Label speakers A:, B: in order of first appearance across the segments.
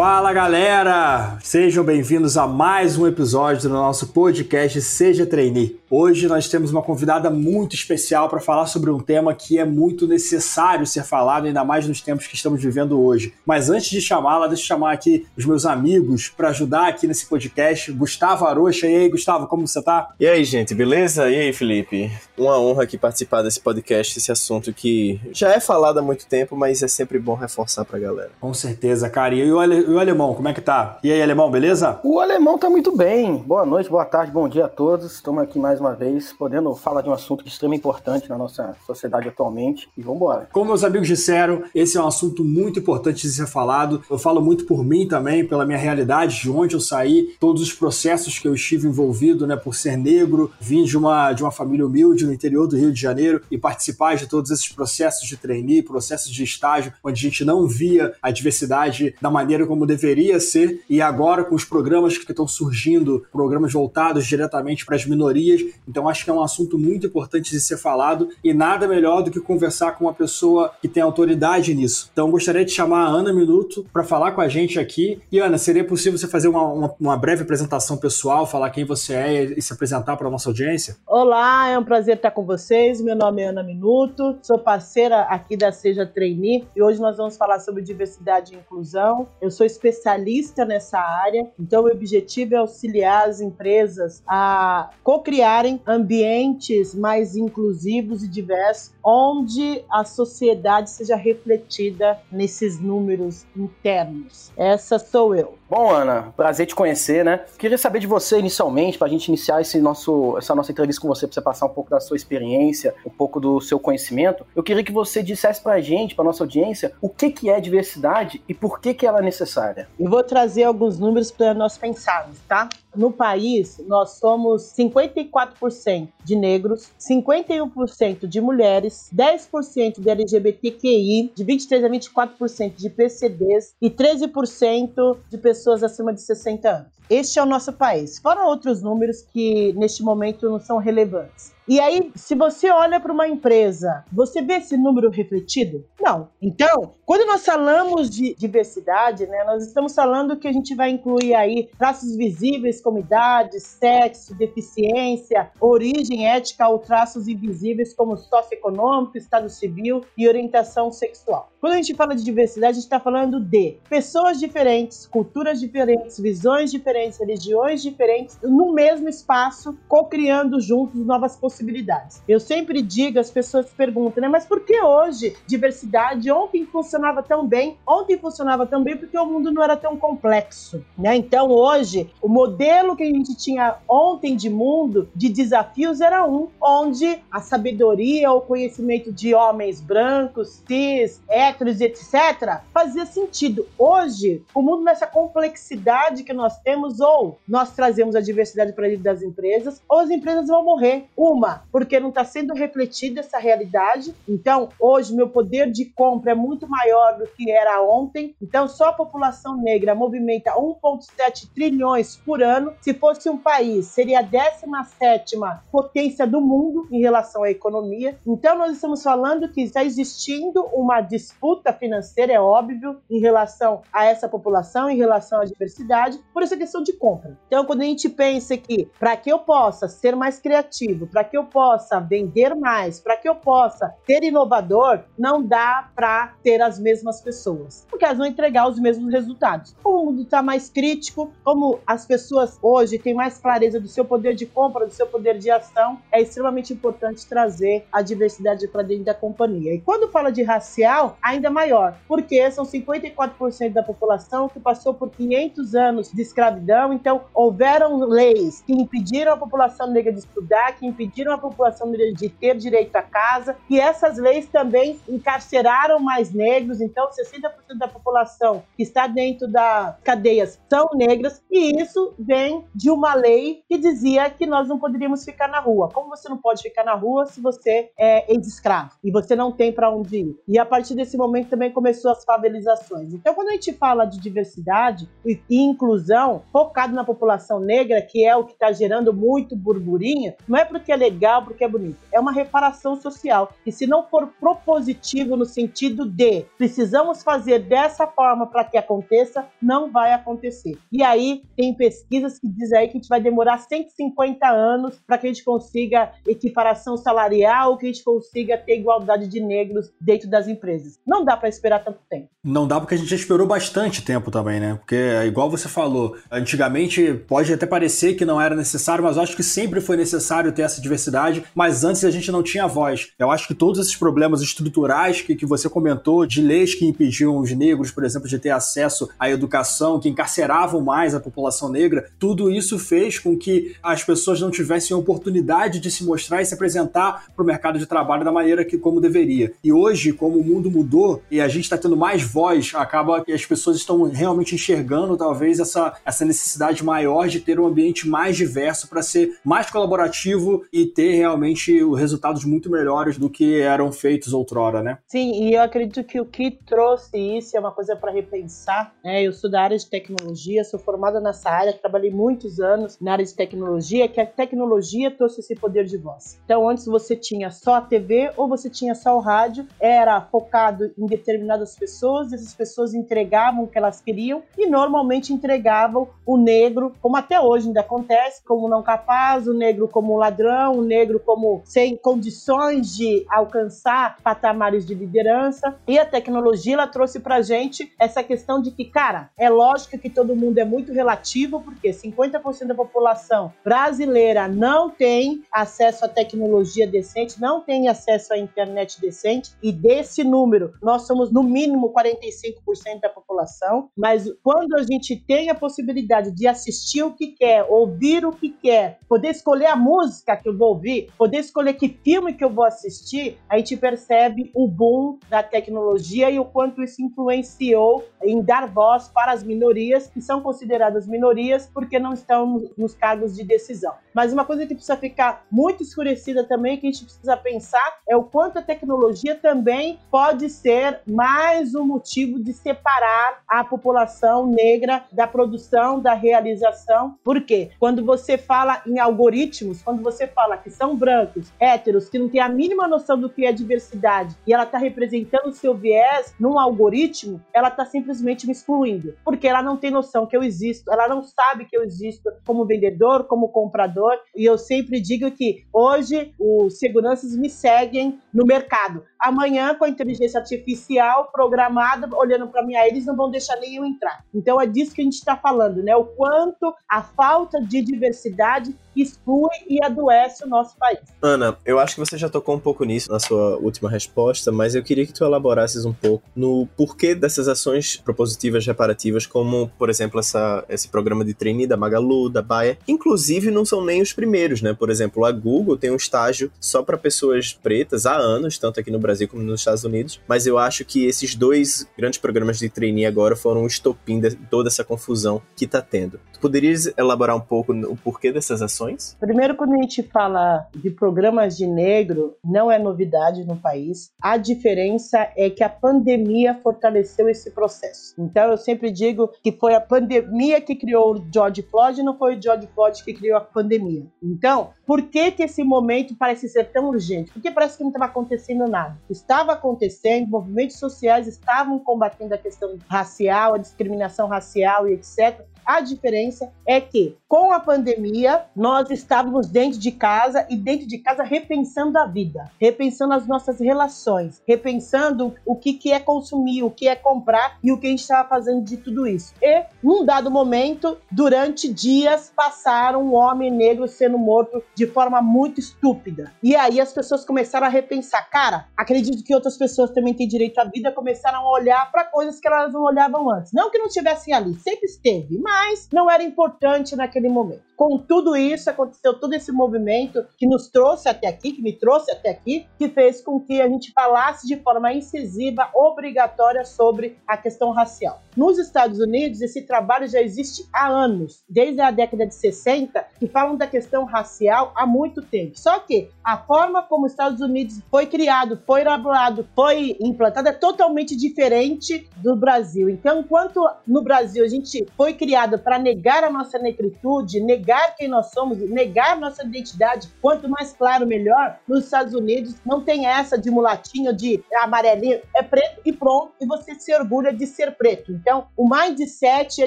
A: Fala galera! Sejam bem-vindos a mais um episódio do nosso podcast Seja Trainee. Hoje nós temos uma convidada muito especial para falar sobre um tema que é muito necessário ser falado, ainda mais nos tempos que estamos vivendo hoje. Mas antes de chamá-la, deixa eu chamar aqui os meus amigos para ajudar aqui nesse podcast. Gustavo Arocha. E aí, Gustavo, como você tá?
B: E aí, gente, beleza? E aí, Felipe? Uma honra aqui participar desse podcast, esse assunto que já é falado há muito tempo, mas é sempre bom reforçar pra galera.
A: Com certeza, cara. E o e o alemão, como é que tá? E aí, alemão, beleza?
C: O alemão tá muito bem. Boa noite, boa tarde, bom dia a todos. Estamos aqui mais uma vez, podendo falar de um assunto de extrema importância na nossa sociedade atualmente. E vamos embora.
A: Como meus amigos disseram, esse é um assunto muito importante de ser falado. Eu falo muito por mim também, pela minha realidade, de onde eu saí, todos os processos que eu estive envolvido, né, por ser negro, vim de uma, de uma família humilde no interior do Rio de Janeiro e participar de todos esses processos de trainee, processos de estágio, onde a gente não via a diversidade da maneira como deveria ser, e agora com os programas que estão surgindo, programas voltados diretamente para as minorias, então acho que é um assunto muito importante de ser falado e nada melhor do que conversar com uma pessoa que tem autoridade nisso. Então gostaria de chamar a Ana Minuto para falar com a gente aqui. E Ana, seria possível você fazer uma, uma, uma breve apresentação pessoal, falar quem você é e se apresentar para a nossa audiência?
D: Olá, é um prazer estar com vocês. Meu nome é Ana Minuto, sou parceira aqui da Seja Trainee e hoje nós vamos falar sobre diversidade e inclusão. Eu sou especialista nessa área, então o objetivo é auxiliar as empresas a co-criarem ambientes mais inclusivos e diversos, onde a sociedade seja refletida nesses números internos. Essa sou eu.
C: Bom, Ana, prazer te conhecer, né? Queria saber de você inicialmente, para a gente iniciar esse nosso, essa nossa entrevista com você, para você passar um pouco da sua experiência, um pouco do seu conhecimento. Eu queria que você dissesse para a gente, para nossa audiência, o que, que é diversidade e por que, que ela é necessária.
D: Eu vou trazer alguns números para nós pensarmos, tá? No país, nós somos 54% de negros, 51% de mulheres, 10% de LGBTQI, de 23 a 24% de PCDs e 13% de pessoas acima de 60 anos. Este é o nosso país. Fora outros números que neste momento não são relevantes. E aí, se você olha para uma empresa, você vê esse número refletido? Não. Então, quando nós falamos de diversidade, né, nós estamos falando que a gente vai incluir aí traços visíveis como idade, sexo, deficiência, origem ética ou traços invisíveis como socioeconômico, estado civil e orientação sexual. Quando a gente fala de diversidade, a gente está falando de pessoas diferentes, culturas diferentes, visões diferentes, religiões diferentes, no mesmo espaço, co-criando juntos novas possibilidades. Eu sempre digo, as pessoas perguntam, né, mas por que hoje diversidade? Ontem funcionava tão bem, ontem funcionava tão bem porque o mundo não era tão complexo, né? Então hoje, o modelo que a gente tinha ontem de mundo, de desafios, era um, onde a sabedoria, o conhecimento de homens brancos, cis, héteros, etc., fazia sentido. Hoje, o mundo nessa complexidade que nós temos, ou nós trazemos a diversidade para dentro das empresas, ou as empresas vão morrer. Uma, porque não está sendo refletida essa realidade. Então, hoje, meu poder de compra é muito maior do que era ontem. Então, só a população negra movimenta 1,7 trilhões por ano. Se fosse um país, seria a 17 potência do mundo em relação à economia. Então, nós estamos falando que está existindo uma disputa financeira, é óbvio, em relação a essa população, em relação à diversidade, por essa questão de compra. Então, quando a gente pensa que para que eu possa ser mais criativo, para que eu possa vender mais, para que eu possa ser inovador, não dá para ter as mesmas pessoas, porque elas vão entregar os mesmos resultados. O mundo está mais crítico, como as pessoas hoje têm mais clareza do seu poder de compra, do seu poder de ação, é extremamente importante trazer a diversidade para dentro da companhia. E quando fala de racial, ainda maior, porque são 54% da população que passou por 500 anos de escravidão, então houveram leis que impediram a população negra de estudar, que impediram a população negra de ter direito à casa, e essas leis também encarceraram mais negros, então 60% da população que está dentro das cadeias são negras, e isso vem de uma lei que dizia que nós não poderíamos ficar na rua. Como você não pode ficar na rua se você é ex-escravo e você não tem para onde ir? E a partir desse momento também começou as favelizações. Então, quando a gente fala de diversidade e inclusão focado na população negra, que é o que está gerando muito burburinho, não é porque é legal, porque é bonito. É uma reparação social. E se não for propositivo no sentido de precisamos fazer dessa forma para que aconteça, não vai acontecer. E aí tem pesquisas que dizem aí que a gente vai demorar 150 anos para que a gente consiga equiparação salarial, que a gente consiga ter igualdade de negros dentro das empresas. Não dá para esperar tanto tempo.
A: Não dá porque a gente já esperou bastante tempo também, né? Porque, igual você falou, antigamente pode até parecer que não era necessário, mas eu acho que sempre foi necessário ter essa diversidade, mas antes a gente não tinha voz. Eu acho que todos esses problemas estruturais que, que você comentou, de leis que impediam os negros, por exemplo, de ter acesso à educação, que encarceravam mais a população negra, tudo isso fez com que as pessoas não tivessem oportunidade de se mostrar e se apresentar para o mercado de trabalho da maneira que como deveria. E hoje, como o mundo mudou e a gente está tendo mais voz, acaba que as pessoas estão realmente enxergando talvez essa, essa necessidade maior de ter um ambiente mais diverso para ser mais colaborativo e ter realmente resultados muito melhores do que eram feitos outrora, né?
D: Sim, e eu acredito que o que trouxe isso é uma coisa para repensar. Né? Eu sou da área de tecnologia, sou formada nessa área, trabalhei muitos anos na área de tecnologia, que a tecnologia trouxe esse poder de voz. Então, antes você tinha só a TV ou você tinha só o rádio, era focado em determinadas pessoas, essas pessoas entregavam o que elas queriam e normalmente entregavam o negro, como até hoje ainda acontece, como não capaz, o negro como ladrão, o negro como sem condições de alcançar patamares de liderança. E a tecnologia ela trouxe pra gente essa questão de que, cara, é lógico que todo mundo é muito relativo, porque 50% da população brasileira não tem acesso à tecnologia decente, não tem acesso à internet decente, e desse número, nós somos no mínimo 45% da população, mas quando a gente tem a possibilidade de assistir o que quer, ouvir o que quer, poder escolher a música que eu vou ouvir, poder escolher que filme que eu vou assistir, a gente percebe o boom da tecnologia e o quanto isso influenciou em dar voz para as minorias que são consideradas minorias porque não estão nos cargos de decisão. Mas uma coisa que precisa ficar muito escurecida também, que a gente precisa pensar, é o quanto a tecnologia também pode ser mais um motivo de separar a população negra da produção, da realização. Por quê? Quando você fala em algoritmos, quando você fala que são brancos, héteros, que não tem a mínima noção do que é diversidade e ela está representando o seu viés num algoritmo, ela está simplesmente me excluindo. Porque ela não tem noção que eu existo, ela não sabe que eu existo como vendedor, como comprador. E eu sempre digo que hoje os seguranças me seguem no mercado. Amanhã, com a inteligência artificial programada, olhando para mim, eles não vão deixar nem eu entrar. Então é disso que a gente está falando, né? O quanto a falta de diversidade exclui e adoece o nosso país.
B: Ana, eu acho que você já tocou um pouco nisso na sua última resposta, mas eu queria que tu elaborasses um pouco no porquê dessas ações propositivas reparativas, como, por exemplo, essa, esse programa de trainee da Magalu, da Baia. Inclusive, não são nem os primeiros, né? Por exemplo, a Google tem um estágio só para pessoas pretas há anos, tanto aqui no Brasil como nos Estados Unidos, mas eu acho que esses dois grandes programas de trainee agora foram um estopim de toda essa confusão que tá tendo. Tu poderias elaborar um pouco o porquê dessas ações?
D: Primeiro, quando a gente fala de programas de negro, não é novidade no país. A diferença é que a pandemia fortaleceu esse processo. Então, eu sempre digo que foi a pandemia que criou o George Floyd, não foi o George Floyd que criou a pandemia. Então, por que, que esse momento parece ser tão urgente? Porque parece que não estava acontecendo nada. Estava acontecendo, movimentos sociais estavam combatendo a questão racial, a discriminação racial e etc. A diferença é que, com a pandemia, nós estávamos dentro de casa e dentro de casa repensando a vida, repensando as nossas relações, repensando o que, que é consumir, o que é comprar e o que a gente estava fazendo de tudo isso. E, num dado momento, durante dias, passaram um homem negro sendo morto de forma muito estúpida. E aí as pessoas começaram a repensar: cara, acredito que outras pessoas também têm direito à vida, começaram a olhar para coisas que elas não olhavam antes. Não que não estivessem ali, sempre esteve, mas mas não era importante naquele momento. Com tudo isso, aconteceu todo esse movimento que nos trouxe até aqui, que me trouxe até aqui, que fez com que a gente falasse de forma incisiva, obrigatória sobre a questão racial. Nos Estados Unidos, esse trabalho já existe há anos, desde a década de 60, que falam da questão racial há muito tempo. Só que a forma como os Estados Unidos foi criado, foi elaborado, foi implantado é totalmente diferente do Brasil. Então, enquanto no Brasil a gente foi criado criado para negar a nossa negritude, negar quem nós somos, negar nossa identidade. Quanto mais claro, melhor. Nos Estados Unidos não tem essa de mulatinho, de amarelinho, é preto e pronto, e você se orgulha de ser preto. Então, o mindset é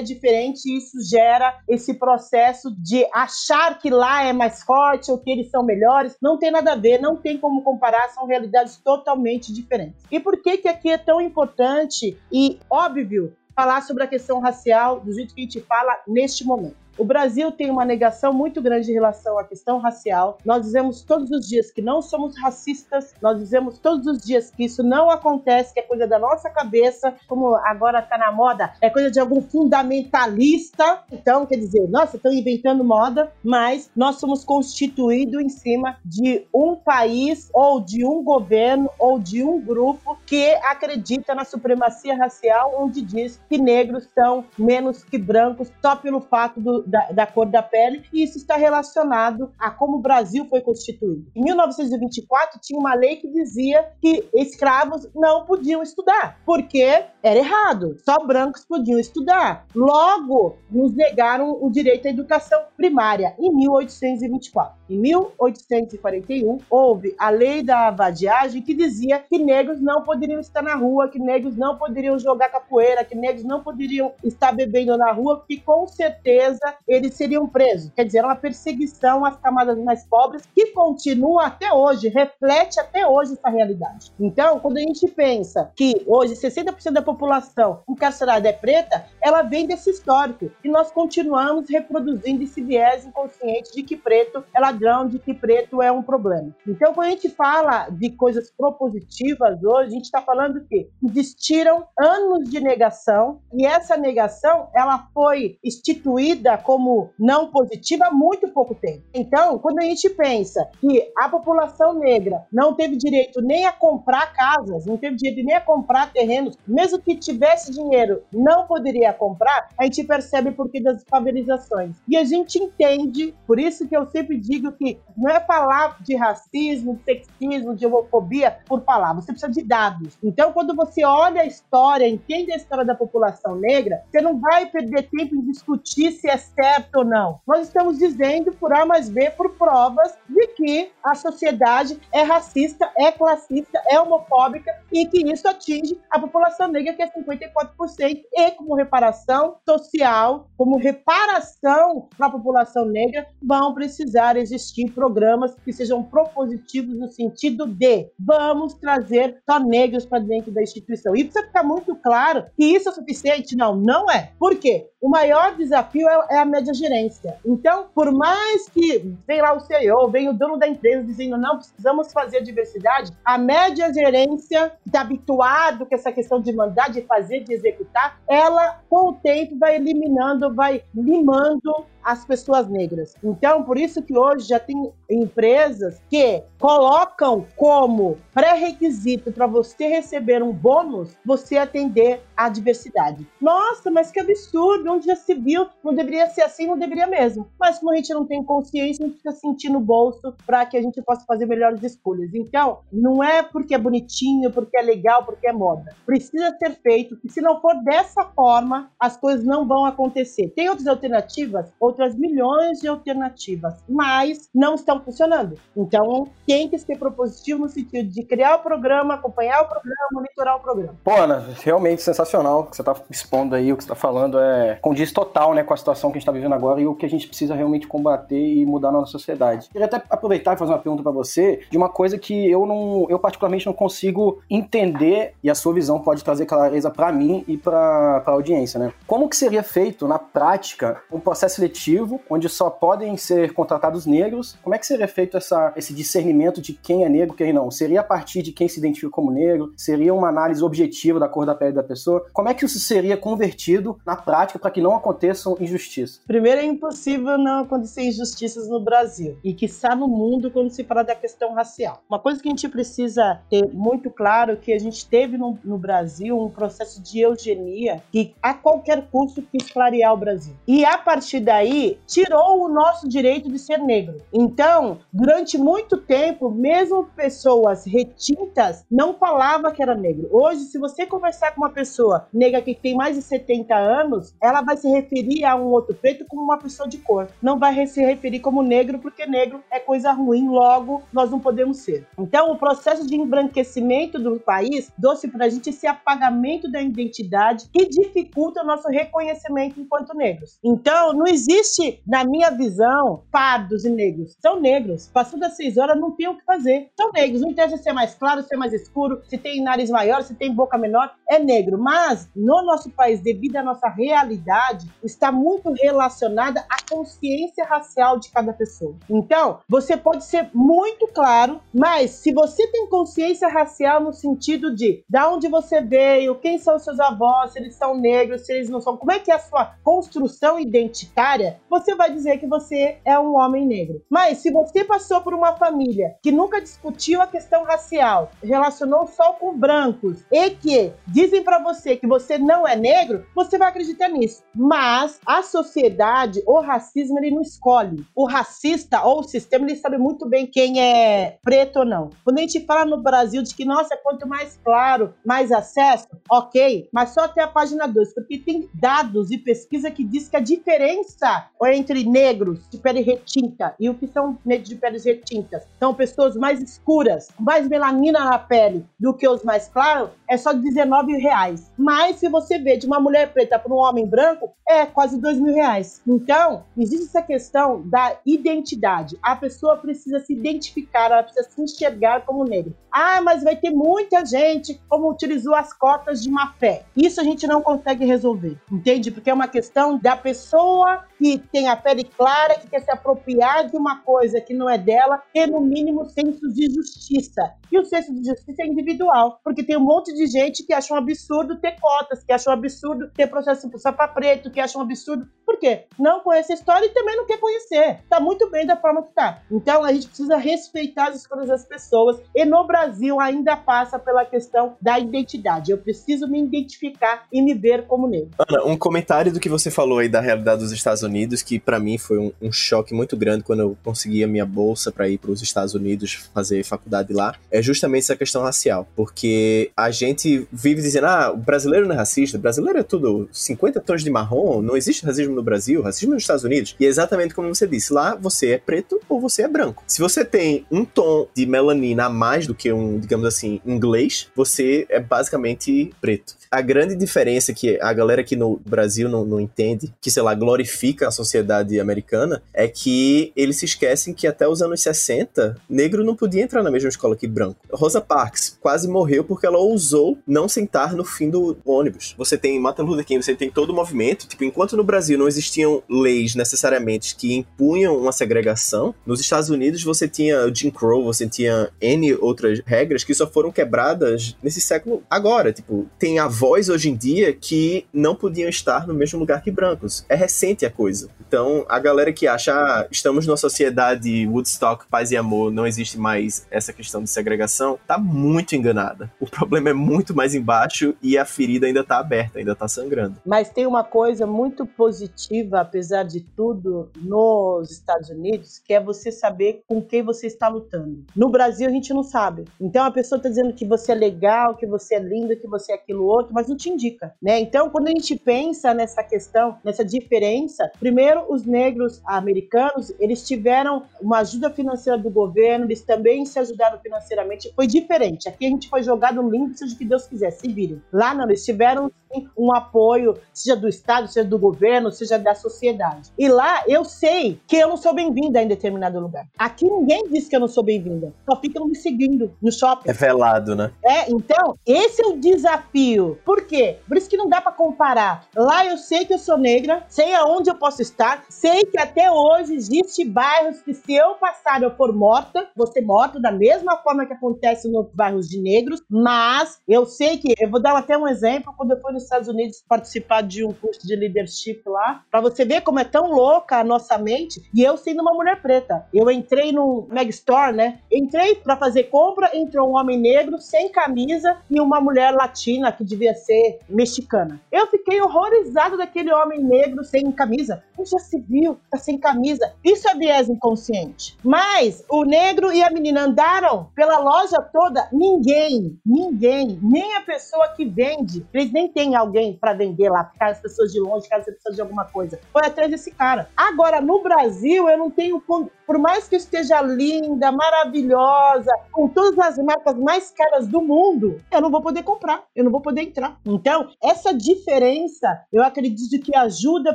D: diferente e isso gera esse processo de achar que lá é mais forte ou que eles são melhores. Não tem nada a ver, não tem como comparar, são realidades totalmente diferentes. E por que que aqui é tão importante e óbvio falar sobre a questão racial do jeito que a gente fala neste momento? O Brasil tem uma negação muito grande em relação à questão racial. Nós dizemos todos os dias que não somos racistas, nós dizemos todos os dias que isso não acontece, que é coisa da nossa cabeça, como agora está na moda, é coisa de algum fundamentalista. Então, quer dizer, nossa, estão inventando moda, mas nós somos constituídos em cima de um país ou de um governo ou de um grupo que acredita na supremacia racial, onde diz que negros são menos que brancos só pelo fato do, da, da, cor da pele, e isso está relacionado a como o Brasil foi constituído. Em 1924, tinha uma lei que dizia que escravos não podiam estudar, porque era errado, só brancos podiam estudar. Logo, nos negaram o direito à educação primária, em 1824. Em 1841, houve a lei da vadiagem que dizia que negros não poderiam estar na rua, que negros não poderiam jogar capoeira, que negros não poderiam estar bebendo na rua, que com certeza eles seriam presos. Quer dizer, era uma perseguição às camadas mais pobres que continua até hoje, reflete até hoje essa realidade. Então, quando a gente pensa que hoje 60% da população encarcerada é preta, ela vem desse histórico. E nós continuamos reproduzindo esse viés inconsciente de que preto é ladrão, de que preto é um problema. Então, quando a gente fala de coisas propositivas hoje, a gente está falando que existiram anos de negação e essa negação ela foi instituída como não positiva há muito pouco tempo. Então, quando a gente pensa que a população negra não teve direito nem a comprar casas, não teve direito nem a comprar terrenos, mesmo que tivesse dinheiro, não poderia comprar, a gente percebe por que das favelizações. E a gente entende, por isso que eu sempre digo que não é falar de racismo, de sexismo, de homofobia por falar, você precisa de dados. Então, quando você olha a história, entende a história da população negra, você não vai perder tempo em discutir se é certo ou não. Nós estamos dizendo por A mais B, por provas de que a sociedade é racista, é classista, é homofóbica e que isso atinge a população negra, que é 54%, e como reparação social, como reparação para a população negra, vão precisar existir programas que sejam propositivos no sentido de vamos trazer só negros para dentro da instituição. E precisa ficar muito claro que isso é suficiente? Não, não é. Por quê? O maior desafio é, é a média gerência. Então, por mais que vem lá o CEO, vem o dono da empresa dizendo não, precisamos fazer diversidade, a média gerência está habituado com essa questão de mandar, de fazer, de executar, ela com o tempo vai eliminando, vai limando as pessoas negras. Então, por isso que hoje já tem empresas que colocam como pré-requisito para você receber um bônus você atender à diversidade. Nossa, mas que absurdo! Onde já se viu? Não deveria ser assim, não deveria mesmo. Mas como a gente não tem consciência, a gente fica sentindo o bolso para que a gente possa fazer melhores escolhas. Então, não é porque é bonitinho, porque é legal, porque é moda. Precisa ser feito, e se não for dessa forma, as coisas não vão acontecer. Tem outras alternativas? outras milhões de alternativas, mas não estão funcionando. Então, tem que ser propositivo no sentido de criar o programa, acompanhar o programa, monitorar o programa.
C: Pô, Ana, realmente sensacional o que você está expondo aí, o que você está falando é condiz total né, com a situação que a gente está vivendo agora e o que a gente precisa realmente combater e mudar na nossa sociedade. Queria até aproveitar e fazer uma pergunta para você de uma coisa que eu não, eu particularmente não consigo entender e a sua visão pode trazer clareza para mim e para a audiência, né? Como que seria feito na prática um processo seletivo onde só podem ser contratados negros. Como é que seria feito essa, esse discernimento de quem é negro quem não? Seria a partir de quem se identifica como negro? Seria uma análise objetiva da cor da pele da pessoa? Como é que isso seria convertido na prática para que não aconteçam injustiças? Disso?
D: Primeiro, é impossível não acontecer injustiças no Brasil e que está no mundo quando se fala da questão racial. Uma coisa que a gente precisa ter muito claro é que a gente teve no, no Brasil um processo de eugenia que a qualquer custo quis clarear o Brasil. E a partir daí tirou o nosso direito de ser negro. Então, durante muito tempo, mesmo pessoas retintas não falava que era negro. Hoje, se você conversar com uma pessoa negra que tem mais de 70 anos, ela vai se referir a um outro preto como uma pessoa de cor. Não vai se referir como negro, porque negro é coisa ruim, logo nós não podemos ser. Então, o processo de embranquecimento do país trouxe para a gente esse apagamento da identidade que dificulta o nosso reconhecimento enquanto negros. Então, não existe, na minha visão, pardos e negros. São negros. Passando das seis horas, não tem o que fazer. São negros. Não interessa se é mais claro, se é mais escuro, se tem nariz maior, se tem boca menor. É negro. Mas, no nosso país, devido à nossa realidade, está muito relacionada à consciência racial de cada pessoa. Então, você pode ser muito claro, mas se você tem consciência racial no sentido de da onde você veio, quem são seus avós, se eles são negros, se eles não são, como é que é a sua construção identitária, você vai dizer que você é um homem negro. Mas se você passou por uma família que nunca discutiu a questão racial, relacionou só com brancos e que dizem para você que você não é negro, você vai acreditar nisso. Mas a sociedade, o racismo, ele não escolhe. O racista ou o sistema, ele sabe muito bem quem é preto ou não. Quando a gente fala no Brasil de que, nossa, quanto mais claro, mais acesso, ok, mas só até a página 2, porque tem dados e pesquisa que diz que a diferença entre negros de pele retinta e o que são negros de peles retintas são pessoas mais escuras, mais melanina na pele do que os mais claros, é só 19 reais. Mas se você vê de uma mulher preta para um homem branco, é quase 2 mil reais. Então, existe essa questão da identidade. A pessoa precisa se identificar, ela precisa se enxergar como negro. Ah, mas vai ter muita gente como utilizou as cotas de má fé. Isso a gente não consegue resolver, entende? Porque é uma questão da pessoa que tem a pele clara, que quer se apropriar de uma coisa que não é dela, ter no mínimo senso de justiça. E o senso de justiça é individual, porque tem um monte de gente que acha um absurdo ter cotas, que acha um absurdo ter processo sapa preto, que acha um absurdo. Por quê? Não conhece a história e também não quer conhecer. Tá muito bem da forma que tá. Então a gente precisa respeitar as escolhas das pessoas. E no Brasil ainda passa pela questão da identidade. Eu preciso me identificar e me ver como negro.
B: Ana, um comentário do que você falou aí da realidade dos Estados Unidos, que para mim foi um, um, choque muito grande quando eu consegui a minha bolsa para ir para os Estados Unidos fazer faculdade lá, é justamente essa questão racial. Porque a gente vive dizendo, ah, o brasileiro não é racista, o brasileiro é tudo 50 tons de marrom, não existe racismo no Brasil, racismo nos Estados Unidos. E é exatamente como você disse, lá você é preto ou você é branco. Se você tem um tom de melanina a mais do que um, digamos assim, inglês, você é basicamente preto. A grande diferença que a galera aqui no Brasil não, não entende, que, sei lá, glorifica a sociedade americana, é que eles se esquecem que até os anos 60, negro não podia entrar na mesma escola que branco. Rosa Parks quase morreu porque ela ousou não sentar no fim do ônibus. Você tem Martin Luther King, você tem todo o movimento. Tipo, enquanto no Brasil não existiam leis necessariamente que impunham uma segregação, nos Estados Unidos você tinha o Jim Crow, você tinha N outras regras que só foram quebradas nesse século agora. Tipo, tem a voz hoje em dia que não podiam estar no mesmo lugar que brancos. É recente a coisa. Então, a galera que acha, ah, estamos numa sociedade Woodstock, paz e amor, não existe mais essa questão de segregação, tá muito enganada. O problema é muito mais embaixo e a ferida ainda tá aberta, ainda tá sangrando.
D: Mas tem uma coisa muito positiva, apesar de tudo, nos Estados Unidos, que é você saber com quem você está lutando. No Brasil, a gente não sabe. Então, a pessoa tá dizendo que você é legal, que você é lindo, que você é aquilo outro, mas não te indica, né? Então, quando a gente pensa nessa questão, nessa diferença, primeiro, os negros americanos, eles tiveram uma ajuda financeira do governo, eles também se ajudaram financeiramente, foi diferente. Aqui a gente foi jogado no limbo, seja o que Deus quiser, se virem. Lá não, eles tiveram sim, um apoio, seja do Estado, seja do governo, seja da sociedade. E lá eu sei que eu não sou bem-vinda em determinado lugar. Aqui ninguém diz que eu não sou bem-vinda, só ficam me seguindo no shopping.
B: É velado, né?
D: É, então, esse é o desafio. Por quê? Por isso que não dá para comparar. Lá eu sei que eu sou negra, sei aonde eu posso estar, sei que até hoje existe bairros que se eu passar eu for morta, ser morta da mesma forma que acontece nos bairros de negros, mas eu sei que, eu vou dar até um exemplo, quando eu fui nos Estados Unidos participar de um curso de leadership lá? Para você ver como é tão louca a nossa mente. E eu sendo uma mulher preta, eu entrei no Megastore, né? Entrei para fazer compra, entrou um homem negro sem camisa e uma mulher latina que devia ser mexicana. Eu fiquei horrorizado daquele homem negro sem camisa. Um já se viu, tá sem camisa. Isso é viés inconsciente. Mas o negro e a menina andaram pela loja toda, ninguém, ninguém, nem a pessoa que vende, eles nem têm alguém para vender lá, ficar as pessoas de longe, caso você precisa de alguma coisa. Foi atrás desse cara. Agora, no Brasil, eu não tenho por mais que esteja linda, maravilhosa, com todas as marcas mais caras do mundo, eu não vou poder comprar, eu não vou poder Então, essa diferença, eu acredito que ajuda,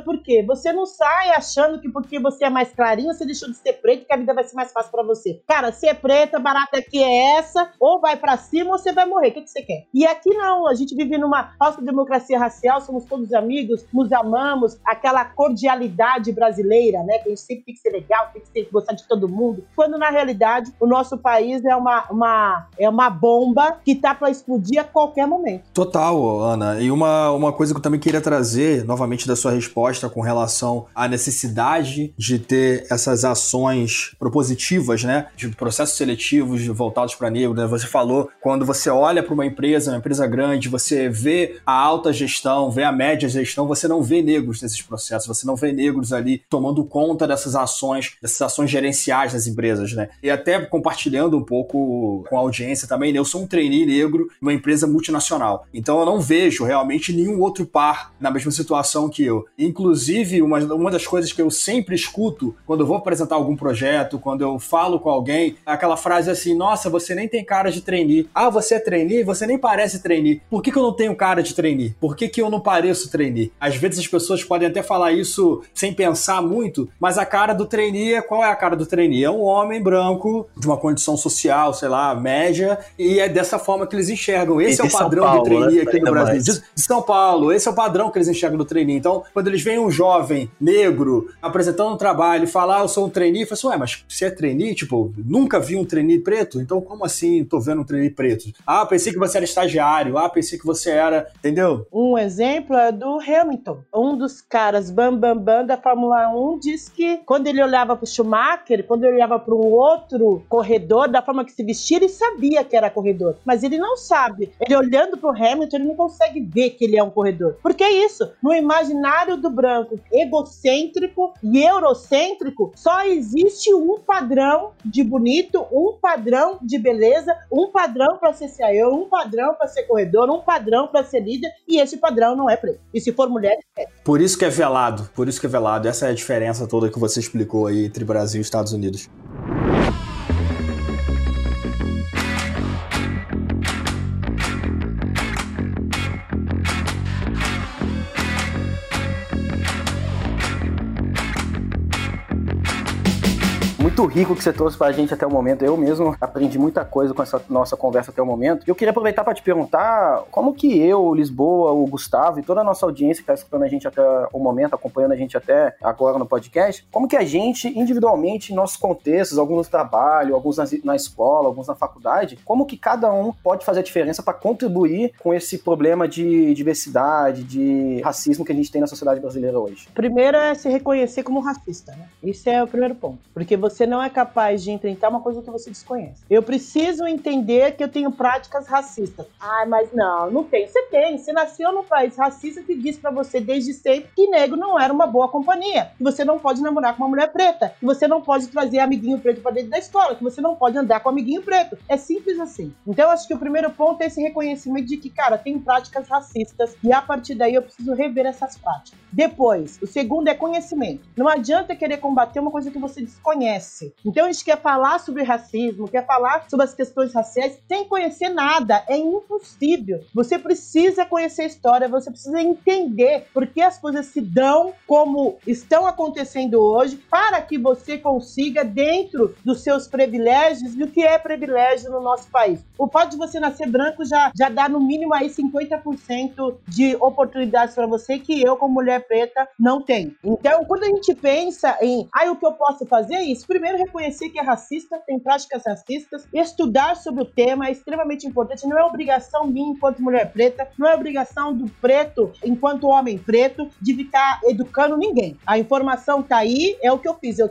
D: porque você não sai achando que porque você é mais clarinho, você deixou de ser preto, que a vida vai ser mais fácil para você. Cara, se é preta, barata aqui é essa, ou vai para cima ou você vai morrer. O que, que você quer? E aqui não, a gente vive numa falsa democracia racial, somos todos amigos, nos amamos, aquela cordialidade brasileira, né? Que a gente sempre tem que ser legal, tem que ser gostar de todo mundo, quando na realidade o nosso país é uma, uma, é uma bomba que tá para explodir a qualquer momento.
A: Total, Ana. E uma, uma coisa que eu também queria trazer, novamente, da sua resposta com relação à necessidade de ter essas ações propositivas, né? De processos seletivos voltados para negro. Né? Você falou, quando você olha para uma empresa, uma empresa grande, você vê a alta gestão, vê a média gestão, você não vê negros nesses processos, você não vê negros ali tomando conta dessas ações, dessas ações gerenciais das empresas, né? E até compartilhando um pouco com a audiência também, né? eu sou um trainee negro numa empresa multinacional. Então eu não vejo realmente nenhum outro par na mesma situação que eu. Inclusive, uma, uma das coisas que eu sempre escuto quando eu vou apresentar algum projeto, quando eu falo com alguém, é aquela frase assim: nossa, você nem tem cara de trainee. Ah, você é trainee? Você nem parece trainee. Por que, que eu não tenho cara de trainee? Por que, que eu não pareço trainee? Às vezes as pessoas podem até falar isso sem pensar muito, mas a cara do trainee, é, qual é a cara do trainee? É um homem branco, de uma condição social, sei lá, média, e é dessa forma que eles enxergam. Esse é o padrão Paulo, do trainee né? Aqui no Brasil. De, de, São Paulo, esse é o padrão que eles enxergam do trainee. Então, quando eles veem um jovem negro apresentando um trabalho e falar, ah, eu sou um trainee, fala assim, ué, mas você é trainee? Tipo, nunca vi um trainee preto? Então, como assim tô vendo um trainee preto? Ah, pensei que você era estagiário. Ah, pensei que você era, entendeu?
D: Um exemplo é do Hamilton. Um dos caras bam, bam, bam da Fórmula 1 diz que quando ele olhava pro Schumacher, quando ele olhava para um outro corredor, da forma que se vestia, ele sabia que era corredor. Mas ele não sabe. Ele olhando pro Hamilton, ele não consegue ver que ele é um corredor. Porque é isso. No imaginário do branco egocêntrico e eurocêntrico, só existe um padrão de bonito, um padrão de beleza, um padrão para ser CEO, um padrão para ser corredor, um padrão para ser líder, e esse padrão não é preto. E se for mulher, é.
A: Por isso que é velado. Por isso que é velado. Essa é a diferença toda que você explicou aí entre Brasil e Estados Unidos.
C: Muito rico que você trouxe pra gente até o momento. Eu mesmo aprendi muita coisa com essa nossa conversa até o momento. Eu queria aproveitar para te perguntar como que eu, Lisboa, o Gustavo e toda a nossa audiência que tá escutando a gente até o momento, acompanhando a gente até agora no podcast, como que a gente, individualmente, em nossos contextos, alguns no trabalho, alguns na, na escola, alguns na faculdade, como que cada um pode fazer a diferença para contribuir com esse problema de diversidade, de racismo que a gente tem na sociedade brasileira hoje?
D: Primeiro é se reconhecer como racista, né? Isso é o primeiro ponto. Porque você não é capaz de enfrentar uma coisa que você desconhece. Eu preciso entender que eu tenho práticas racistas. Ah, mas não, não tem. Você tem. Você nasceu num país racista que diz para você desde sempre que negro não era uma boa companhia. Que você não pode namorar com uma mulher preta. Que você não pode trazer amiguinho preto para dentro da escola. Que você não pode andar com amiguinho preto. É simples assim. Então, acho que o primeiro ponto é esse reconhecimento de que, cara, tem práticas racistas e a partir daí eu preciso rever essas práticas. Depois, o segundo é conhecimento. Não adianta querer combater uma coisa que você desconhece. Então a gente quer falar sobre racismo, quer falar sobre as questões raciais sem conhecer nada. É impossível. Você precisa conhecer a história, você precisa entender por que as coisas se dão como estão acontecendo hoje, para que você consiga, dentro dos seus privilégios, e o que é privilégio no nosso país. O fato de você nascer branco já, já dá no mínimo aí 50% de oportunidades para você que eu, como mulher preta, não tenho. Então, quando a gente pensa em, ah, o que eu posso fazer é isso, primeiro reconhecer que é racista, tem práticas racistas, estudar sobre o tema é extremamente importante. Não é obrigação minha enquanto mulher preta, não é obrigação do preto enquanto homem preto de ficar educando ninguém. A informação tá aí, é o que eu fiz. Eu,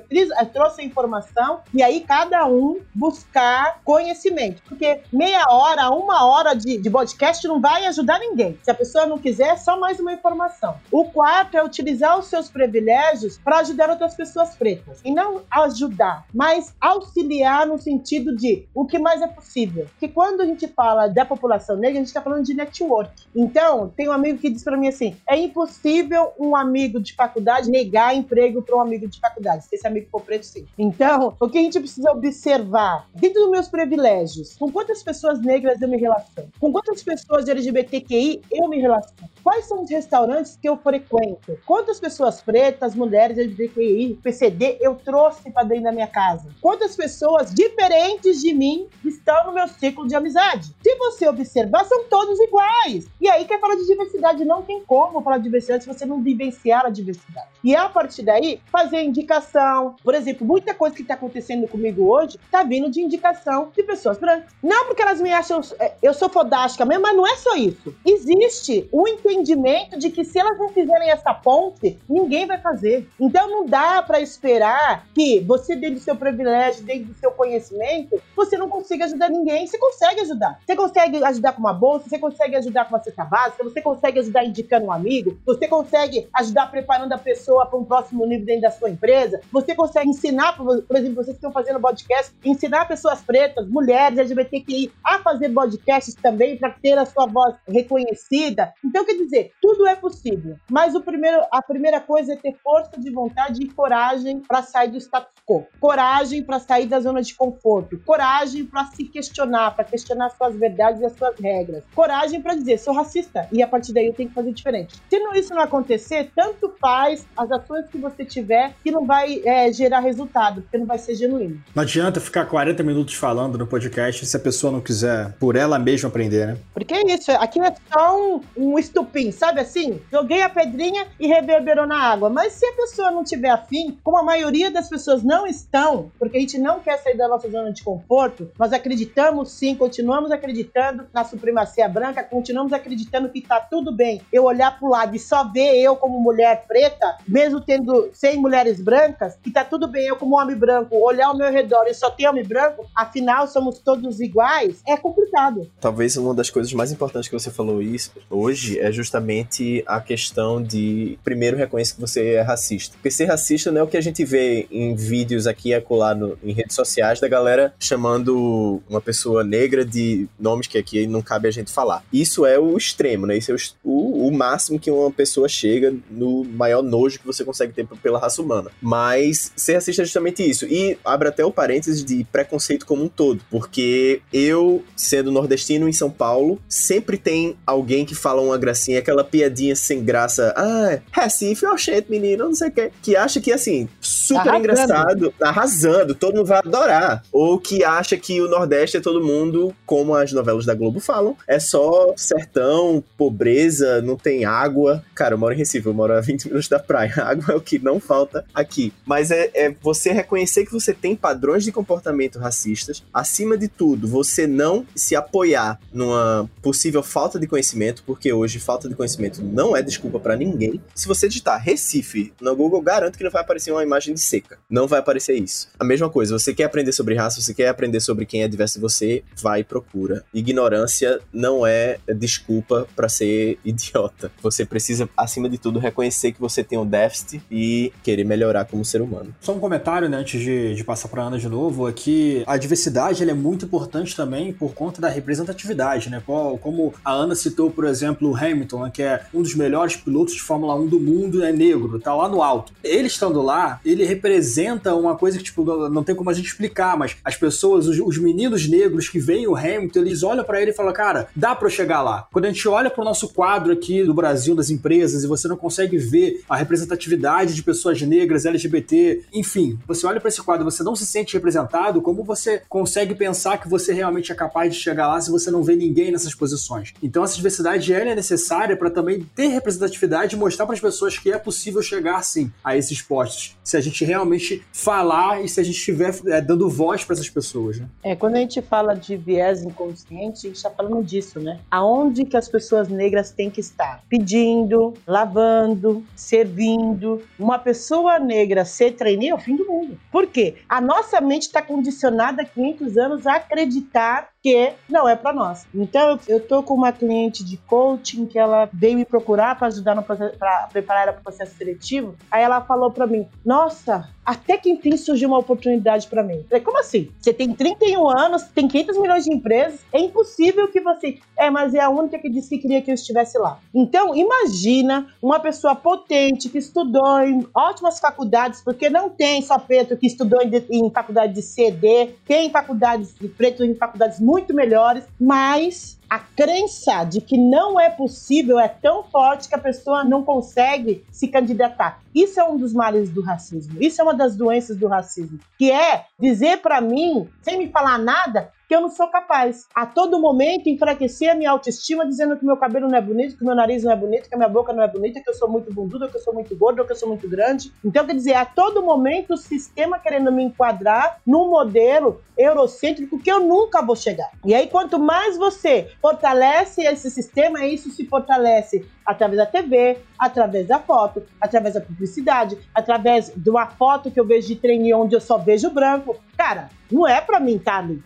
D: trouxe a informação e aí cada um buscar conhecimento. Porque meia hora, uma hora de, de podcast não vai ajudar ninguém. Se a pessoa não quiser, é só mais uma informação. O quarto é utilizar os seus privilégios para ajudar outras pessoas pretas. E não ajudar, mas auxiliar no sentido de o que mais é possível. Que quando a gente fala da população negra, a gente está falando de network. Então, tem um amigo que diz para mim assim: é impossível um amigo de faculdade negar emprego para um amigo de faculdade. Se esse amigo for preto, sim. Então, o que a gente precisa observar dentro dos meus privilégios, com quantas pessoas negras eu me relaciono? Com quantas pessoas de LGBTQI eu me relaciono? Quais são os restaurantes que eu frequento? Quantas pessoas pretas, mulheres, LGBTQI, PCD eu trouxe para dentro minha casa? Quantas pessoas diferentes de mim estão no meu ciclo de amizade? Se você observar, são todos iguais. E aí, quer falar de diversidade? Não tem como falar de diversidade se você não vivenciar a diversidade. E a partir daí, fazer indicação. Por exemplo, muita coisa que está acontecendo comigo hoje está vindo de indicação de pessoas brancas. Não porque elas me acham. É, eu sou fodástica mesmo, mas não é só isso. Existe um entendimento de que se elas não fizerem essa ponte, ninguém vai fazer. Então não dá para esperar que você, dentro do seu privilégio, dentro do seu conhecimento, você não consiga ajudar ninguém. Você consegue ajudar. Você consegue ajudar com uma bolsa, você consegue ajudar com uma cesta básica, você consegue ajudar indicando um amigo, você consegue ajudar preparando a pessoa para um próximo nível dentro da sua empresa, você consegue ensinar, por exemplo, vocês que estão fazendo podcast, ensinar pessoas pretas, mulheres, LGBTQI a fazer podcasts também para ter a sua voz reconhecida. Então, quer dizer, tudo é possível. Mas o primeiro, a primeira coisa é ter força de vontade e coragem para sair do status quo. Coragem para sair da zona de conforto. Coragem para se questionar, para questionar suas verdades e as suas regras. Coragem para dizer, sou racista e a partir daí eu tenho que fazer diferente. Se não, isso não acontecer, tanto faz as ações que você tiver que não vai é, gerar resultado, porque não vai ser genuíno.
A: Não adianta ficar 40 minutos falando no podcast se a pessoa não quiser por ela mesma aprender, né?
D: Porque é isso, aqui é só um, um estupim, sabe assim? Joguei a pedrinha e reverberou na água. Mas se a pessoa não tiver afim, como a maioria das pessoas não estão, porque a gente não quer sair da nossa zona de conforto, nós acreditamos sim, continuamos acreditando na supremacia branca, continuamos acreditando que tá tudo bem eu olhar pro lado e só ver eu como mulher preta, mesmo tendo 100 mulheres brancas, que tá tudo bem eu como homem branco, olhar ao meu redor e só ter homem branco, afinal somos todos iguais, é complicado.
B: Talvez uma das coisas mais importantes que você falou isso hoje é justamente a questão de primeiro reconhecer que você é racista. Porque ser racista não é o que a gente vê em vídeos aqui e acolá no, em redes sociais da galera chamando uma pessoa negra de nomes que aqui não cabe a gente falar. Isso é o extremo, né? Isso é o, o máximo que uma pessoa chega no maior nojo que você consegue ter pela raça humana. Mas ser racista é justamente isso. E abre até o parênteses de preconceito como um todo. Porque eu, sendo nordestino em São Paulo, sempre tem alguém que fala uma gracinha, aquela piadinha sem graça. Ah, Recife, oxente, menino, não sei o que. Que acha que, assim, super arrasando. engraçado, arrasando, todo mundo vai adorar. Ou que acha que o Nordeste é todo mundo, como as novelas da Globo falam, é só sertão, pobreza, não tem água. Cara, eu moro em Recife, eu moro a 20 minutos da praia. Água é o que não falta aqui. Mas é, é você reconhecer que você tem padrões de comportamento racistas. Acima de tudo, você não se apoiar numa possível falta de conhecimento, porque hoje falta de conhecimento não é desculpa para ninguém. Se você digitar Recife no Google, garanto que não vai aparecer uma imagem de seca. Não vai aparecer isso. A mesma coisa, você quer aprender sobre raça, você quer aprender sobre quem é diverso você, vai e procura. Ignorância não é desculpa para ser idiota. Você precisa, acima de tudo, reconhecer que você tem um déficit e querer melhorar como ser humano.
A: Só um comentário, né, antes de, de passar para Ana de novo, é que a diversidade é muito importante também por conta da representatividade, né? Como a Ana citou, por exemplo, o Hamilton, né, que é um dos melhores pilotos de Fórmula 1 do mundo, é negro, tá lá no alto. Ele estando lá, ele representa uma coisa que, tipo, não tem como a gente explicar, mas as pessoas, os, os meninos negros que veem o Hamilton, eles olham para ele e falam, cara, dá para eu chegar lá. Quando a gente olha pro nosso quadro aqui do Brasil, das empresas, e você não consegue ver a representatividade de pessoas negras, LGBT, enfim, você olha para esse quadro você não se sente representado, como você consegue pensar que você realmente é capaz de chegar lá se você não vê ninguém nessas posições? Então essa diversidade é necessária para também ter representatividade e mostrar para as pessoas que é possível chegar sim a esses postos. Se a gente realmente falar e se a gente estiver é, dando voz para essas pessoas, né?
D: É, quando a gente fala de viés inconsciente, a gente está falando disso, né? Aonde que as pessoas negras têm que estar? Pedindo, lavando, servindo. Uma pessoa negra ser trainee é o fim do mundo. Por quê? A nossa mente está condicionada há 500 anos a acreditar que não é para nós. Então, eu tô com uma cliente de coaching que ela veio me procurar para ajudar para preparar ela para o processo seletivo. Aí ela falou para mim: "Nossa, até que enfim surgiu uma oportunidade para mim". Eu falei: "Como assim? Você tem 31 anos, tem 500 milhões de empresas, é impossível que você É, mas é a única que disse que queria que eu estivesse lá". Então, imagina uma pessoa potente que estudou em ótimas faculdades, porque não tem só preto que estudou em, em faculdade de CD, tem faculdades de preto em faculdades muito melhores, mas a crença de que não é possível é tão forte que a pessoa não consegue se candidatar. Isso é um dos males do racismo. Isso é uma das doenças do racismo, que é dizer para mim, sem me falar nada, que eu não sou capaz. A todo momento enfraquecer a minha autoestima dizendo que meu cabelo não é bonito, que meu nariz não é bonito, que a minha boca não é bonita, que eu sou muito bunduda, que eu sou muito gorda, que eu sou muito grande. Então, quer dizer, a todo momento o sistema querendo me enquadrar num modelo eurocêntrico que eu nunca vou chegar. E aí, quanto mais você fortalece esse sistema, isso se fortalece através da TV, através da foto, através da publicidade, através de uma foto que eu vejo de treine onde eu só vejo branco. Cara, não é para mim tá ali.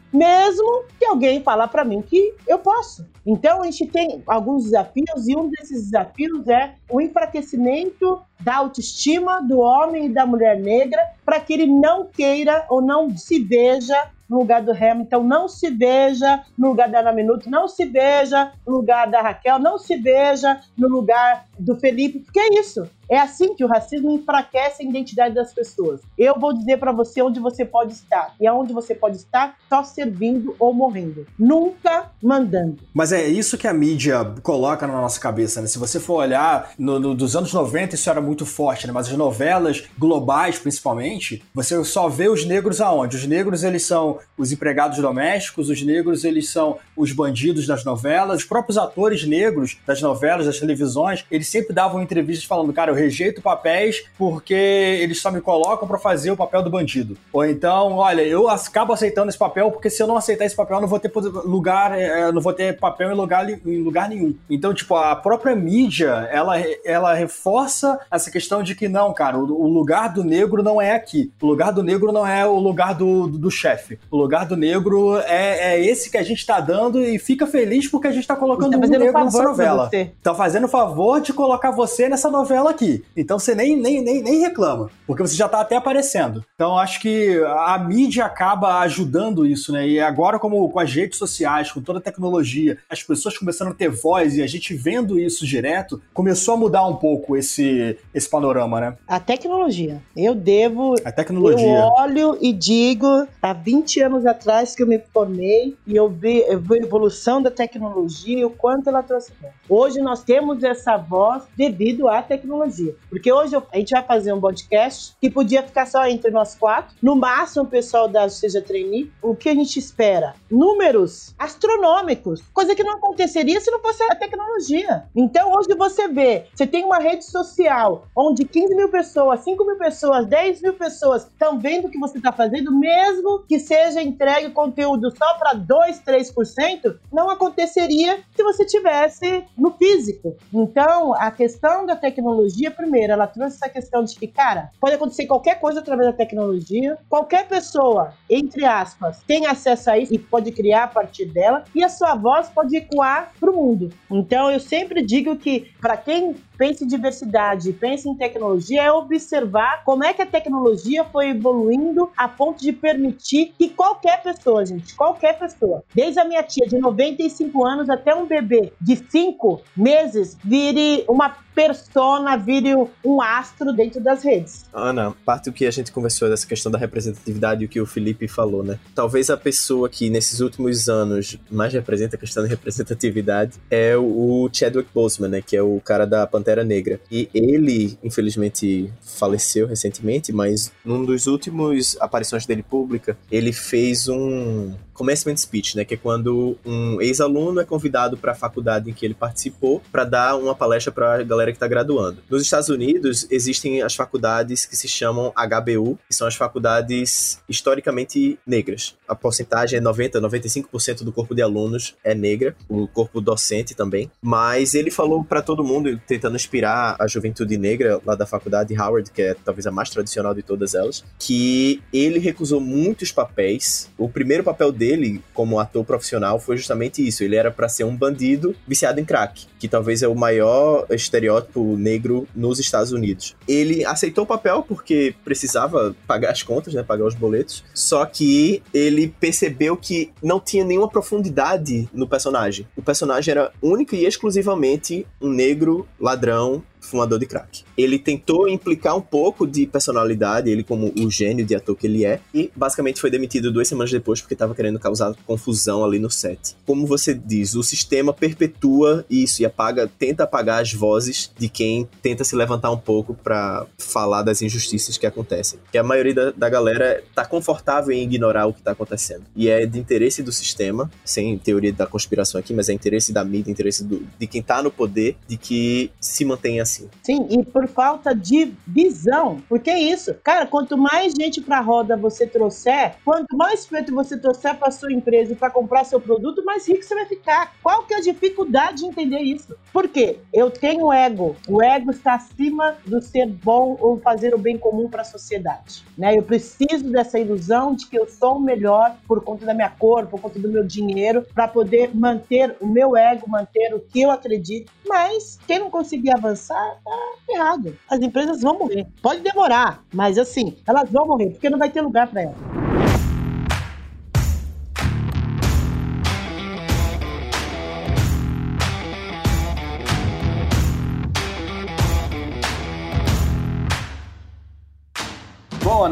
D: Mesmo que alguém fala para mim que eu posso. Então a gente tem alguns desafios e um desses desafios é o enfraquecimento da autoestima do homem e da mulher negra para que ele não queira ou não se veja no lugar do Hamilton, não se veja no lugar da Ana Minuto, não se veja no lugar da Raquel, não se veja no lugar do Felipe, porque é isso. É assim que o racismo enfraquece a identidade das pessoas. Eu vou dizer para você onde você pode estar. E aonde você pode estar? Só servindo ou morrendo. Nunca mandando.
A: Mas é isso que a mídia coloca na nossa cabeça, né? Se você for olhar no, no, dos anos 90, isso era muito forte, né? Mas as novelas globais, principalmente, você só vê os negros aonde? Os negros, eles são os empregados domésticos, os negros, eles são os bandidos das novelas, os próprios atores negros das novelas, das televisões, eles sempre davam entrevistas falando, cara, eu rejeito papéis porque eles só me colocam para fazer o papel do bandido. Ou então, olha, eu acabo aceitando esse papel porque se eu não aceitar esse papel, eu não vou ter lugar, é, não vou ter papel em lugar, em lugar nenhum. Então, tipo, a própria mídia, ela, ela reforça essa questão de que não, cara, o, lugar do negro não é aqui. O lugar do negro não é o lugar do, do, do chefe. O lugar do negro é, é esse que a gente tá dando e fica feliz porque a gente tá colocando tá um negro nessa novela. Tá fazendo favor de colocar você nessa novela aqui. Então você nem, nem, nem, nem reclama, porque você já está até aparecendo. Então acho que a mídia acaba ajudando isso, né? E agora, como com as redes sociais, com toda a tecnologia, as pessoas começando a ter voz e a gente vendo isso direto, começou a mudar um pouco esse, esse panorama, né?
D: A tecnologia. Eu devo.
A: A tecnologia.
D: Eu olho e digo, há 20 anos atrás que eu me formei e eu vi, eu vi a evolução da tecnologia e o quanto ela trouxe. Hoje nós temos essa voz devido à tecnologia. Porque hoje a gente vai fazer um podcast que podia ficar só entre nós quatro. No máximo, o pessoal da Seja Trainee. O que a gente espera? Números astronômicos. Coisa que não aconteceria se não fosse a tecnologia. Então, hoje você vê, você tem uma rede social onde 15 mil pessoas, 5 mil pessoas, 10 mil pessoas estão vendo o que você está fazendo, mesmo que seja entregue conteúdo só para 2, 3%, não aconteceria se você tivesse no físico. Então, a questão da tecnologia primeiro, ela trouxe essa questão de que, cara, pode acontecer qualquer coisa através da tecnologia, qualquer pessoa, entre aspas, tem acesso a isso e pode criar a partir dela, e a sua voz pode ecoar para o mundo. Então, eu sempre digo que, para quem pensa em diversidade, pensa em tecnologia, é observar como é que a tecnologia foi evoluindo a ponto de permitir que qualquer pessoa, gente, qualquer pessoa, desde a minha tia de 95 anos até um bebê de 5 meses, vire uma persona, vire um astro dentro das redes.
B: Ana, parte do que a gente conversou dessa questão da representatividade e o que o Felipe falou, né? Talvez a pessoa que nesses últimos anos mais representa a questão da representatividade é o Chadwick Boseman, né? Que é o cara da Pantera Negra. E ele, infelizmente, faleceu recentemente, mas num dos últimos aparições dele pública, ele fez um commencement speech, né, que é quando um ex-aluno é convidado para a faculdade em que ele participou para dar uma palestra para a galera que está graduando. Nos Estados Unidos existem as faculdades que se chamam HBU, que são as faculdades historicamente negras. A porcentagem é 90, 95% do corpo de alunos é negra, o corpo docente também. Mas ele falou para todo mundo, tentando inspirar a juventude negra lá da faculdade Howard, que é talvez a mais tradicional de todas elas, que ele recusou muitos papéis. O primeiro papel dele como ator profissional foi justamente isso. Ele era para ser um bandido viciado em crack, que talvez é o maior estereótipo negro nos Estados Unidos. Ele aceitou o papel porque precisava pagar as contas, né, pagar os boletos. Só que ele percebeu que não tinha nenhuma profundidade no personagem. O personagem era único e exclusivamente um negro ladrão fumador de crack. Ele tentou implicar um pouco de personalidade, ele como o gênio de ator que ele é, e basicamente foi demitido duas semanas depois porque estava querendo causar confusão ali no set. Como você diz, o sistema perpetua isso e apaga, tenta apagar as vozes de quem tenta se levantar um pouco para falar das injustiças que acontecem. Que a maioria da, da galera tá confortável em ignorar o que tá acontecendo. E é de interesse do sistema, sem teoria da conspiração aqui, mas é interesse da mídia, interesse do, de quem tá no poder, de que se mantenha assim.
D: Sim, e por falta de visão. Porque é isso. Cara, quanto mais gente pra roda você trouxer, quanto mais feito você trouxer pra sua empresa para comprar seu produto, mais rico você vai ficar. Qual que é a dificuldade de entender isso? Por quê? Eu tenho ego. O ego está acima do ser bom ou fazer o bem comum para a sociedade. Né? Eu preciso dessa ilusão de que eu sou o melhor por conta da minha cor, por conta do meu dinheiro, para poder manter o meu ego, manter o que eu acredito. Mas quem não conseguir avançar, tá errado. As empresas vão morrer. Pode demorar, mas assim, elas vão morrer, porque não vai ter lugar para elas.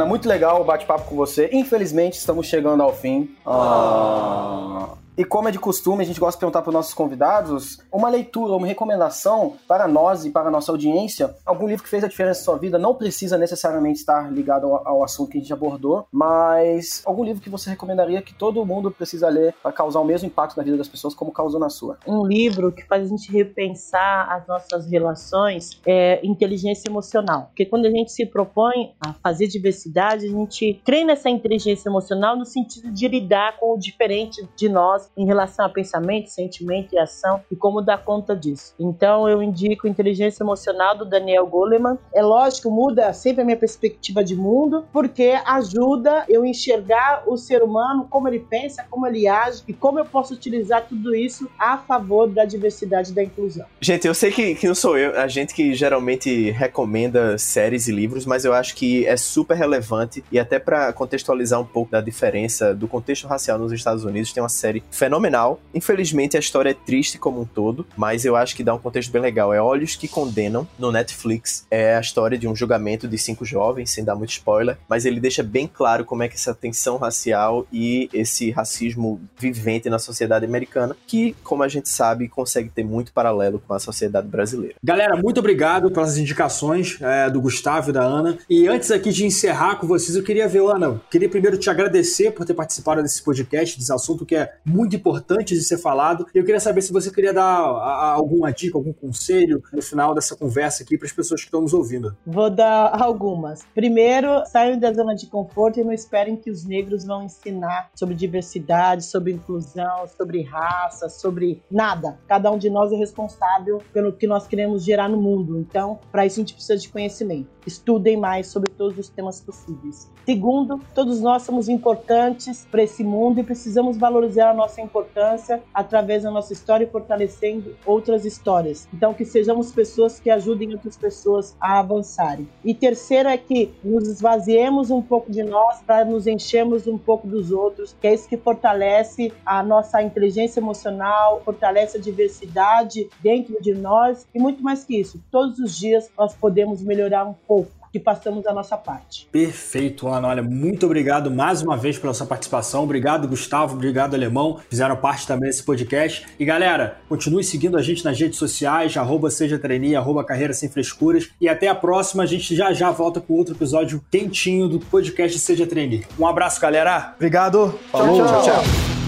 C: Ana, muito legal o bate-papo com você. Infelizmente, estamos chegando ao fim. Ah. E como é de costume, a gente gosta de perguntar para os nossos convidados uma leitura, uma recomendação para nós e para a nossa audiência. Algum livro que fez a diferença na sua vida não precisa necessariamente estar ligado ao, ao, assunto que a gente abordou, mas algum livro que você recomendaria que todo mundo precisa ler para causar o mesmo impacto na vida das pessoas como causou na sua?
D: Um livro que faz a gente repensar as nossas relações é Inteligência Emocional. Porque quando a gente se propõe a fazer diversidade, a gente treina essa inteligência emocional no sentido de lidar com o diferente de nós nós em relação a pensamento, sentimento e ação e como dar conta disso. Então eu indico Inteligência Emocional do Daniel Goleman. É lógico, muda sempre a minha perspectiva de mundo, porque ajuda eu enxergar o ser humano, como ele pensa, como ele age e como eu posso utilizar tudo isso a favor da diversidade e da inclusão.
B: Gente, eu sei que, que não sou eu, a gente que geralmente recomenda séries e livros, mas eu acho que é super relevante e até para contextualizar um pouco da diferença do contexto racial nos Estados Unidos, tem uma série fenomenal. Infelizmente, a história é triste como um todo, mas eu acho que dá um contexto bem legal. É Olhos que Condenam, no Netflix. É a história de um julgamento de cinco jovens, sem dar muito spoiler, mas ele deixa bem claro como é que essa tensão racial e esse racismo vivente na sociedade americana, que, como a gente sabe, consegue ter muito paralelo com a sociedade brasileira.
A: Galera, muito obrigado pelas indicações é, do Gustavo e da Ana. E antes aqui de encerrar com vocês, eu queria ver, Ana, queria primeiro te agradecer por ter participado desse podcast, desse assunto que é muito muito importante de ser falado. Eu queria saber se você queria dar alguma dica, algum conselho no final dessa conversa aqui para as pessoas que estão nos ouvindo.
D: Vou dar algumas. Primeiro, saiam da zona de conforto e não esperem que os negros vão ensinar sobre diversidade, sobre inclusão, sobre raça, sobre nada. Cada um de nós é responsável pelo que nós queremos gerar no mundo. Então, para isso a gente precisa de conhecimento. Estudem mais sobre todos os temas possíveis. Segundo, todos nós somos importantes para esse mundo e precisamos valorizar a nossa importância através da nossa história e fortalecendo outras histórias. Então, que sejamos pessoas que ajudem outras pessoas a avançarem. E terceiro é que nos esvaziemos um pouco de nós para nos enchermos um pouco dos outros, que é isso que fortalece a nossa inteligência emocional, fortalece a diversidade dentro de nós e muito mais que isso. Todos os dias nós podemos melhorar um pouco que passamos a nossa parte.
A: Perfeito, Ana. Olha, muito obrigado mais uma vez pela sua participação. Obrigado, Gustavo. Obrigado, Alemão. Fizeram parte também desse podcast. E galera, continue seguindo a gente nas redes sociais, arroba seja trainee, arroba carreira sem frescuras. E até a próxima. A gente já já volta com outro episódio quentinho do podcast Seja Trainee. Um abraço, galera.
B: Obrigado.
A: Falou. tchau. tchau. tchau.